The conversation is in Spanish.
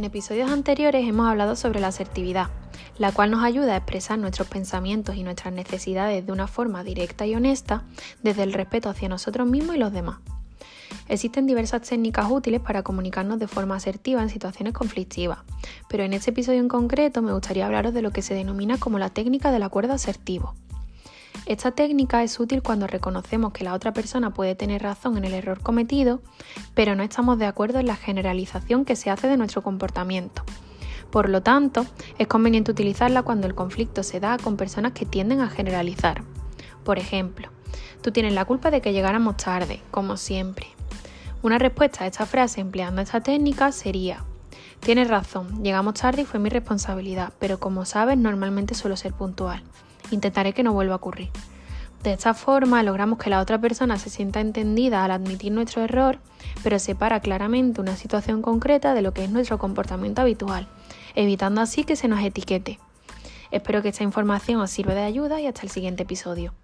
En episodios anteriores hemos hablado sobre la asertividad, la cual nos ayuda a expresar nuestros pensamientos y nuestras necesidades de una forma directa y honesta desde el respeto hacia nosotros mismos y los demás. Existen diversas técnicas útiles para comunicarnos de forma asertiva en situaciones conflictivas, pero en este episodio en concreto me gustaría hablaros de lo que se denomina como la técnica del acuerdo asertivo. Esta técnica es útil cuando reconocemos que la otra persona puede tener razón en el error cometido, pero no estamos de acuerdo en la generalización que se hace de nuestro comportamiento. Por lo tanto, es conveniente utilizarla cuando el conflicto se da con personas que tienden a generalizar. Por ejemplo, tú tienes la culpa de que llegáramos tarde, como siempre. Una respuesta a esta frase empleando esta técnica sería, tienes razón, llegamos tarde y fue mi responsabilidad, pero como sabes normalmente suelo ser puntual. Intentaré que no vuelva a ocurrir. De esta forma logramos que la otra persona se sienta entendida al admitir nuestro error, pero separa claramente una situación concreta de lo que es nuestro comportamiento habitual, evitando así que se nos etiquete. Espero que esta información os sirva de ayuda y hasta el siguiente episodio.